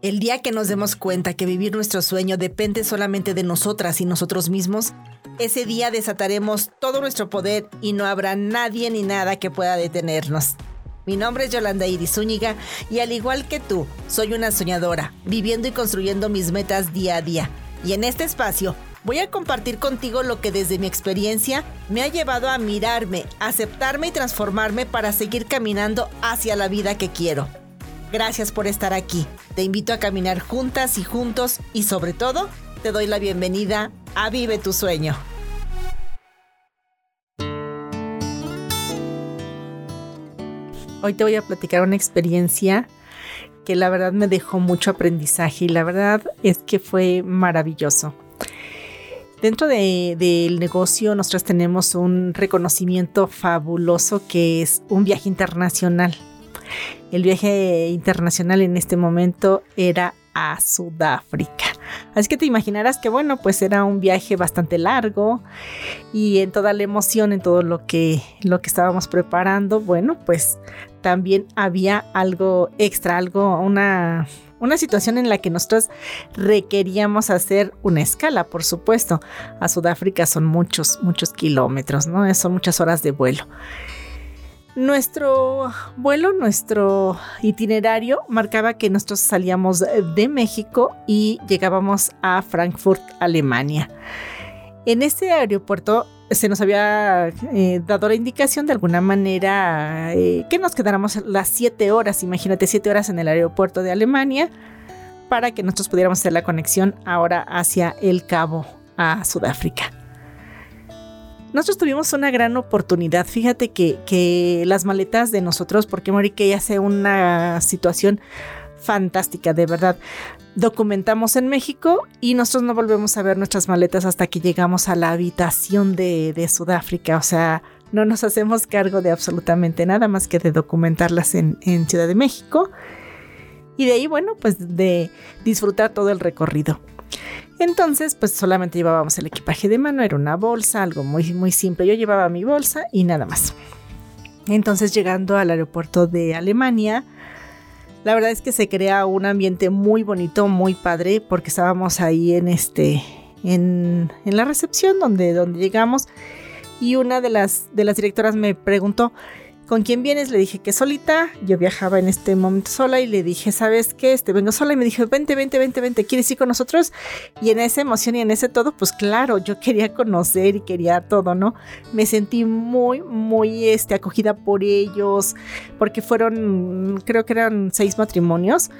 El día que nos demos cuenta que vivir nuestro sueño depende solamente de nosotras y nosotros mismos, ese día desataremos todo nuestro poder y no habrá nadie ni nada que pueda detenernos. Mi nombre es Yolanda Iris Zúñiga y al igual que tú, soy una soñadora, viviendo y construyendo mis metas día a día. Y en este espacio voy a compartir contigo lo que desde mi experiencia me ha llevado a mirarme, aceptarme y transformarme para seguir caminando hacia la vida que quiero. Gracias por estar aquí. Te invito a caminar juntas y juntos y sobre todo te doy la bienvenida a Vive tu sueño. Hoy te voy a platicar una experiencia que la verdad me dejó mucho aprendizaje y la verdad es que fue maravilloso. Dentro del negocio nosotros tenemos un reconocimiento fabuloso que es un viaje internacional. El viaje internacional en este momento era a Sudáfrica. Así que te imaginarás que bueno, pues era un viaje bastante largo y en toda la emoción, en todo lo que lo que estábamos preparando, bueno, pues también había algo extra, algo una una situación en la que nosotros requeríamos hacer una escala, por supuesto. A Sudáfrica son muchos, muchos kilómetros, ¿no? Son muchas horas de vuelo. Nuestro vuelo, nuestro itinerario marcaba que nosotros salíamos de México y llegábamos a Frankfurt, Alemania. En este aeropuerto se nos había eh, dado la indicación de alguna manera eh, que nos quedáramos las siete horas, imagínate siete horas en el aeropuerto de Alemania, para que nosotros pudiéramos hacer la conexión ahora hacia el Cabo, a Sudáfrica nosotros tuvimos una gran oportunidad. Fíjate que, las maletas de nosotros, porque Morique hace una situación fantástica, de verdad. Documentamos en México y nosotros no volvemos a ver nuestras maletas hasta que llegamos a la habitación de, Sudáfrica. O sea, no nos hacemos cargo de absolutamente nada más que de documentarlas en, en Ciudad de México. Y de ahí, bueno, pues de disfrutar todo el recorrido. Entonces, pues solamente llevábamos el equipaje de mano, era una bolsa, algo muy, muy simple. Yo llevaba mi bolsa y nada más. Entonces, llegando al aeropuerto de Alemania, la verdad es que se crea un ambiente muy bonito, muy padre, porque estábamos ahí en este, en, en la recepción donde, donde llegamos. Y una de las, de las directoras me preguntó, ¿Con quién vienes? Le dije que solita. Yo viajaba en este momento sola y le dije, ¿sabes qué? Este, vengo sola y me dijo, vente, vente, vente, vente, ¿quieres ir con nosotros? Y en esa emoción y en ese todo, pues claro, yo quería conocer y quería todo, ¿no? Me sentí muy, muy este, acogida por ellos, porque fueron, creo que eran seis matrimonios.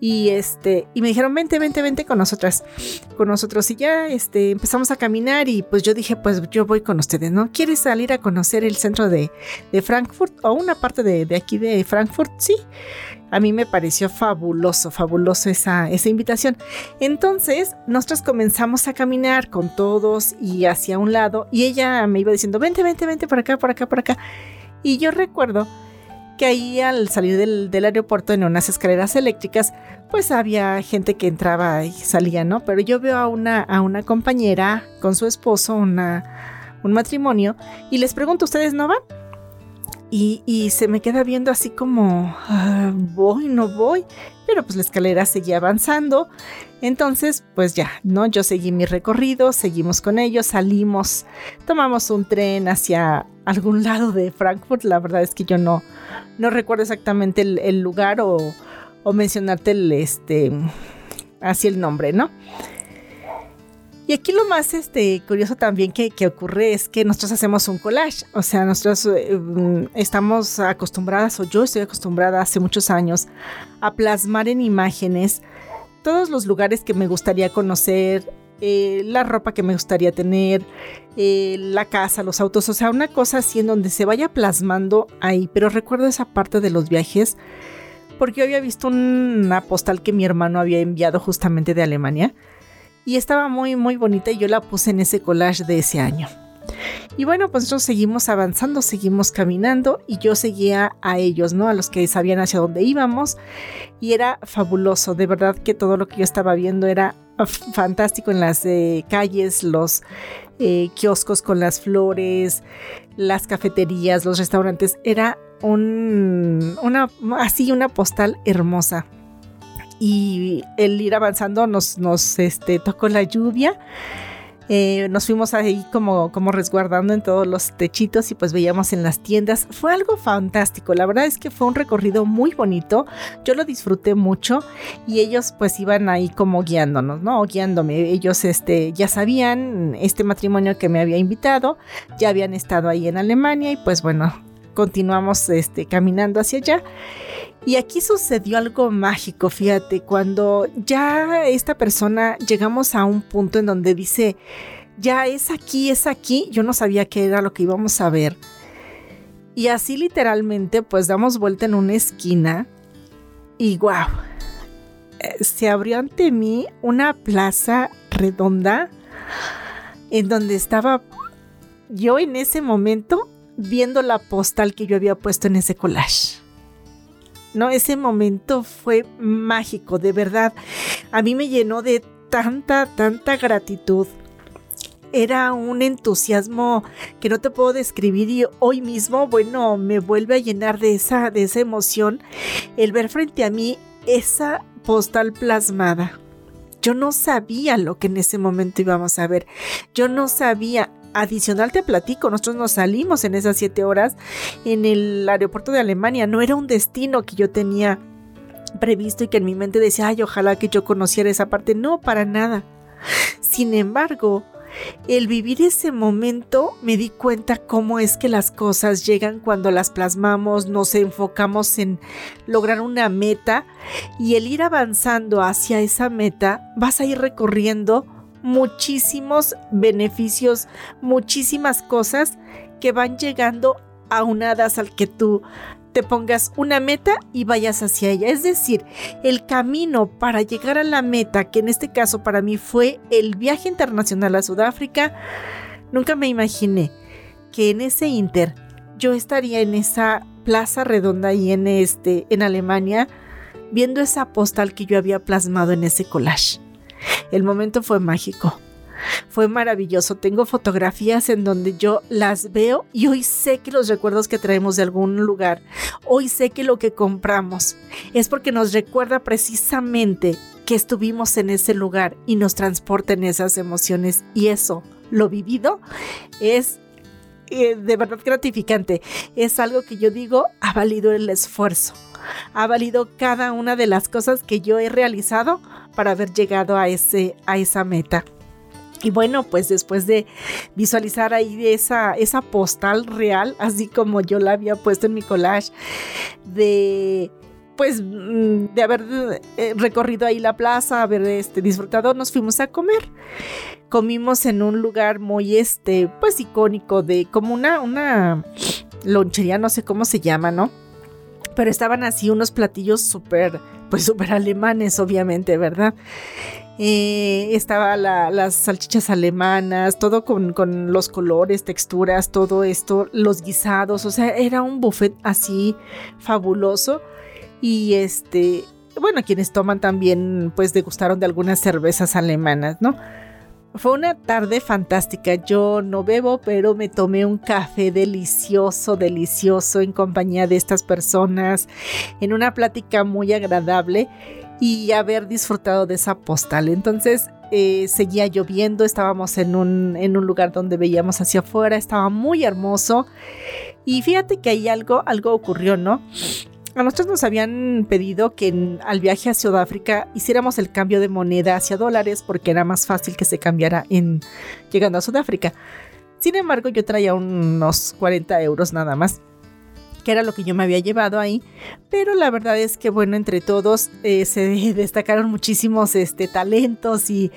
Y este, y me dijeron, vente, vente, vente con nosotras, con nosotros. Y ya este, empezamos a caminar y pues yo dije, pues yo voy con ustedes, ¿no? ¿Quieres salir a conocer el centro de, de Frankfurt? O una parte de, aquí de Frankfurt, sí. A mí me pareció fabuloso, fabuloso esa, esa invitación. Entonces, nosotros comenzamos a caminar con todos y hacia un lado, y ella me iba diciendo, vente, vente, vente por acá, por acá, por acá. Y yo recuerdo que ahí al salir del, aeropuerto en unas escaleras eléctricas, pues había gente que entraba y salía, ¿no? Pero yo veo a una, a una compañera con su esposo, una, un matrimonio, y les pregunto, ¿ustedes no van? Y, se me queda viendo así como, ah, voy, no voy, pero pues la escalera seguía avanzando. Entonces, pues ya, ¿no? Yo seguí mi recorrido, seguimos con ellos, salimos, tomamos un tren hacia algún lado de Frankfurt. La verdad es que yo no, no recuerdo exactamente el, lugar o, o mencionarte el, este, así el nombre, ¿no? Y aquí lo más este, curioso también que, ocurre es que nosotros hacemos un collage. O sea, nosotros eh, mm, estamos acostumbradas, o yo estoy acostumbrada hace muchos años, a plasmar en imágenes todos los lugares que me gustaría conocer, eh, la ropa que me gustaría tener, eh, la casa, los autos, o sea, una cosa así en donde se vaya plasmando ahí. Pero recuerdo esa parte de los viajes porque yo había visto una postal que mi hermano había enviado justamente de Alemania y estaba muy muy bonita y yo la puse en ese collage de ese año. Y bueno, pues nosotros seguimos avanzando, seguimos caminando y yo seguía a ellos, ¿no? A los que sabían hacia dónde íbamos y era fabuloso, de verdad que todo lo que yo estaba viendo era fantástico en las eh, calles, los eh, kioscos con las flores, las cafeterías, los restaurantes, era un, una, así una postal hermosa. Y el ir avanzando nos, nos este, tocó la lluvia. Eh, nos fuimos ahí como, como resguardando en todos los techitos y pues veíamos en las tiendas. Fue algo fantástico. La verdad es que fue un recorrido muy bonito. Yo lo disfruté mucho y ellos pues iban ahí como guiándonos, ¿no? Guiándome. Ellos este, ya sabían este matrimonio que me había invitado. Ya habían estado ahí en Alemania y pues bueno, continuamos este, caminando hacia allá. Y aquí sucedió algo mágico, fíjate, cuando ya esta persona llegamos a un punto en donde dice, ya es aquí, es aquí, yo no sabía qué era lo que íbamos a ver. Y así literalmente pues damos vuelta en una esquina y wow, eh, se abrió ante mí una plaza redonda en donde estaba yo en ese momento viendo la postal que yo había puesto en ese collage. No, ese momento fue mágico, de verdad. A mí me llenó de tanta, tanta gratitud. Era un entusiasmo que no te puedo describir y hoy mismo, bueno, me vuelve a llenar de esa, de esa emoción el ver frente a mí esa postal plasmada. Yo no sabía lo que en ese momento íbamos a ver. Yo no sabía adicional te platico, nosotros nos salimos en esas siete horas en el aeropuerto de Alemania, no era un destino que yo tenía previsto y que en mi mente decía, ay, ojalá que yo conociera esa parte, no, para nada. Sin embargo, el vivir ese momento me di cuenta cómo es que las cosas llegan cuando las plasmamos, nos enfocamos en lograr una meta y el ir avanzando hacia esa meta vas a ir recorriendo muchísimos beneficios, muchísimas cosas que van llegando aunadas al que tú te pongas una meta y vayas hacia ella. Es decir, el camino para llegar a la meta, que en este caso para mí fue el viaje internacional a Sudáfrica, nunca me imaginé que en ese inter yo estaría en esa plaza redonda y en este en Alemania viendo esa postal que yo había plasmado en ese collage. El momento fue mágico. Fue maravilloso. Tengo fotografías en donde yo las veo y hoy sé que los recuerdos que traemos de algún lugar, hoy sé que lo que compramos es porque nos recuerda precisamente que estuvimos en ese lugar y nos transporta en esas emociones y eso, lo vivido, es eh, de verdad gratificante. Es algo que yo digo ha valido el esfuerzo ha valido cada una de las cosas que yo he realizado para haber llegado a, ese, a esa meta. Y bueno, pues después de visualizar ahí esa, esa postal real, así como yo la había puesto en mi collage, de pues mm, de haber eh, recorrido ahí la plaza, haber este, disfrutado, nos fuimos a comer. Comimos en un lugar muy este, pues icónico de como una, una lonchería, no sé cómo se llama, ¿no? Pero estaban así unos platillos súper, pues súper alemanes, obviamente, ¿verdad? Eh, estaba las salchichas alemanas, todo con, con, los colores, texturas, todo esto, los guisados, o sea, era un buffet así fabuloso. Y este, bueno, quienes toman también, pues degustaron de algunas cervezas alemanas, ¿no? Fue una tarde fantástica. Yo no bebo, pero me tomé un café delicioso, delicioso en compañía de estas personas, en una plática muy agradable y haber disfrutado de esa postal. Entonces eh, seguía lloviendo, estábamos en un, en un lugar donde veíamos hacia afuera, estaba muy hermoso. Y fíjate que ahí algo, algo ocurrió, ¿no? A nosotros nos habían pedido que al viaje a Sudáfrica hiciéramos el cambio de moneda hacia dólares porque era más fácil que se cambiara en llegando a Sudáfrica. Sin embargo, yo traía unos 40 euros nada más, que era lo que yo me había llevado ahí. Pero la verdad es que, bueno, entre todos eh, se destacaron muchísimos este, talentos y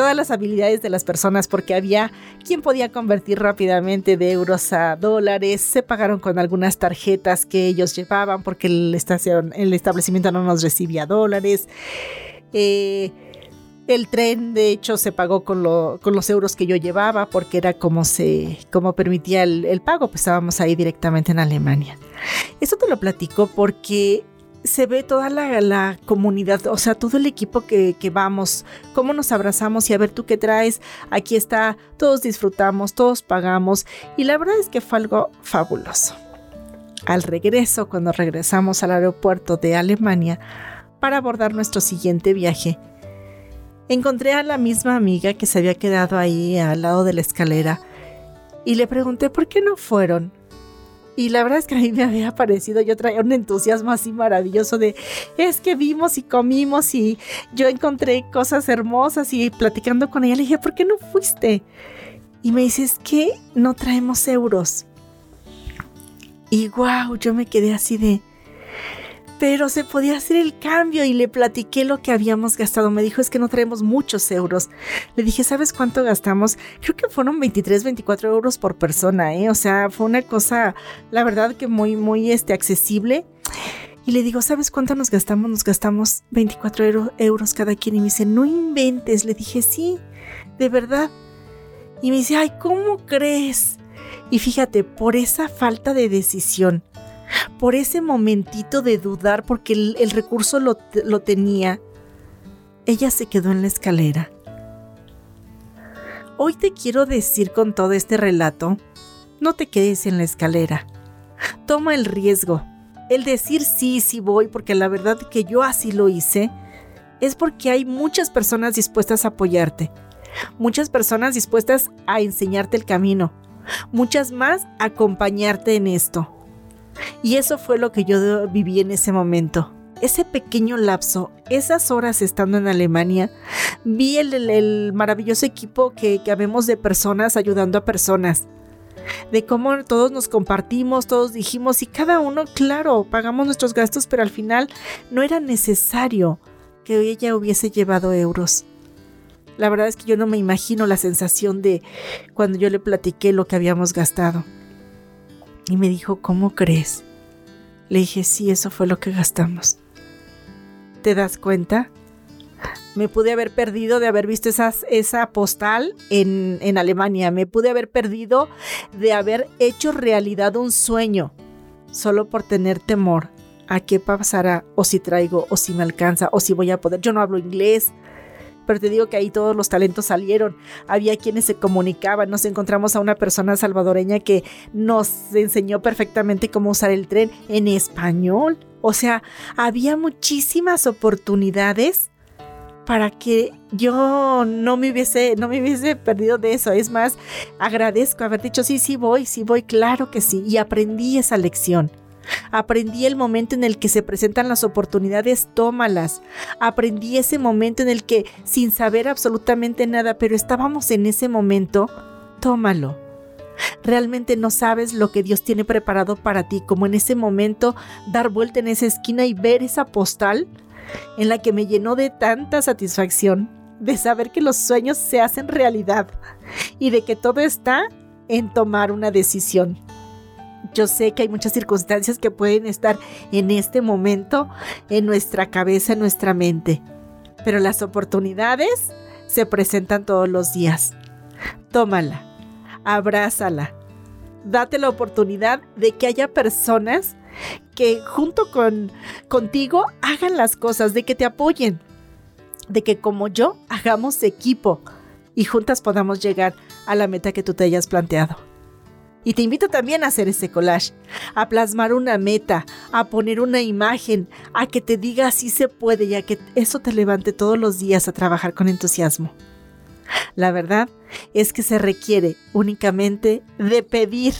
todas las habilidades de las personas porque había quien podía convertir rápidamente de euros a dólares, se pagaron con algunas tarjetas que ellos llevaban porque el, establecimiento no nos recibía dólares. Eh, el tren, de hecho, se pagó con, con, los euros que yo llevaba porque era como se como permitía el, el, pago, pues estábamos ahí directamente en Alemania. Eso te lo platico porque se ve toda la, comunidad, o sea, todo el equipo que, que, vamos, cómo nos abrazamos y a ver tú qué traes, aquí está, todos disfrutamos, todos pagamos y la verdad es que fue algo fabuloso. Al regreso, cuando regresamos al aeropuerto de Alemania, para abordar nuestro siguiente viaje. Encontré a la misma amiga que se había quedado ahí al lado de la escalera y le pregunté por qué no fueron. Y la verdad es que a mí me había parecido, yo traía un entusiasmo así maravilloso de, es que vimos y comimos y yo encontré cosas hermosas y platicando con ella le dije, ¿por qué no fuiste? Y me dice, es que no traemos euros. Y wow, yo me quedé así de, pero se podía hacer el cambio y le platiqué lo que habíamos gastado. Me dijo, es que no traemos muchos euros. Le dije, ¿sabes cuánto gastamos? Creo que fueron 23, 24 euros por persona, ¿eh? O sea, fue una cosa, la verdad que muy, muy este, accesible. Y le digo, ¿sabes cuánto nos gastamos? Nos gastamos 24 euros cada quien. Y me dice, no inventes. Le dije, sí, de verdad. Y me dice, ay, ¿cómo crees? Y fíjate, por esa falta de decisión, por ese momentito de dudar porque el, recurso lo, lo tenía, ella se quedó en la escalera. Hoy te quiero decir con todo este relato, no te quedes en la escalera. Toma el riesgo. El decir sí, sí voy, porque la verdad que yo así lo hice, es porque hay muchas personas dispuestas a apoyarte, muchas personas dispuestas a enseñarte el camino, muchas más a acompañarte en esto. Y eso fue lo que yo viví en ese momento. Ese pequeño lapso, esas horas estando en Alemania, vi el, maravilloso equipo que, que habemos de personas ayudando a personas de cómo todos nos compartimos, todos dijimos y cada uno, claro, pagamos nuestros gastos, pero al final no era necesario que ella hubiese llevado euros. La verdad es que yo no me imagino la sensación de cuando yo le platiqué lo que habíamos gastado. Y me dijo, ¿cómo crees? Le dije, sí, eso fue lo que gastamos. ¿Te das cuenta? Me pude haber perdido de haber visto esas, esa postal en, en Alemania. Me pude haber perdido de haber hecho realidad un sueño solo por tener temor a qué pasará o si traigo o si me alcanza o si voy a poder. Yo no hablo inglés, pero te digo que ahí todos los talentos salieron. Había quienes se comunicaban, nos encontramos a una persona salvadoreña que nos enseñó perfectamente cómo usar el tren en español. O sea, había muchísimas oportunidades para que yo no me hubiese, no me hubiese perdido de eso. Es más, agradezco haber dicho, sí, sí voy, sí voy, claro que sí. Y aprendí esa lección. Aprendí el momento en el que se presentan las oportunidades, tómalas. Aprendí ese momento en el que, sin saber absolutamente nada, pero estábamos en ese momento, tómalo. Realmente no sabes lo que Dios tiene preparado para ti, como en ese momento dar vuelta en esa esquina y ver esa postal en la que me llenó de tanta satisfacción, de saber que los sueños se hacen realidad y de que todo está en tomar una decisión. Yo sé que hay muchas circunstancias que pueden estar en este momento en nuestra cabeza, en nuestra mente, pero las oportunidades se presentan todos los días. Tómala, abrázala, date la oportunidad de que haya personas que junto con contigo hagan las cosas, de que te apoyen, de que como yo hagamos equipo y juntas podamos llegar a la meta que tú te hayas planteado. Y te invito también a hacer ese collage, a plasmar una meta, a poner una imagen, a que te diga si se puede y a que eso te levante todos los días a trabajar con entusiasmo. La verdad es que se requiere únicamente de pedir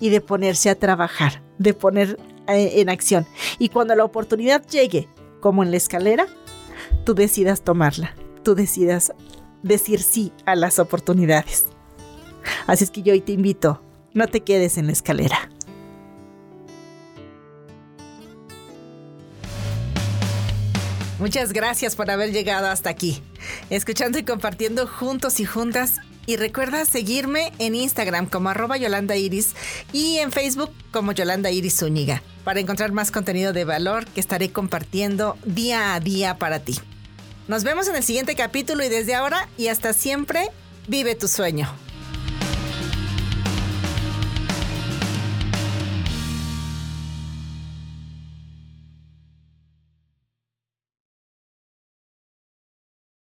y de ponerse a trabajar, de poner eh, en acción. Y cuando la oportunidad llegue, como en la escalera, tú decidas tomarla, tú decidas decir sí a las oportunidades. Así es que yo hoy te invito no te quedes en la escalera. Muchas gracias por haber llegado hasta aquí, escuchando y compartiendo juntos y juntas. Y recuerda seguirme en Instagram como arroba Yolanda Iris y en Facebook como Yolanda Iris Zúñiga para encontrar más contenido de valor que estaré compartiendo día a día para ti. Nos vemos en el siguiente capítulo y desde ahora y hasta siempre, vive tu sueño.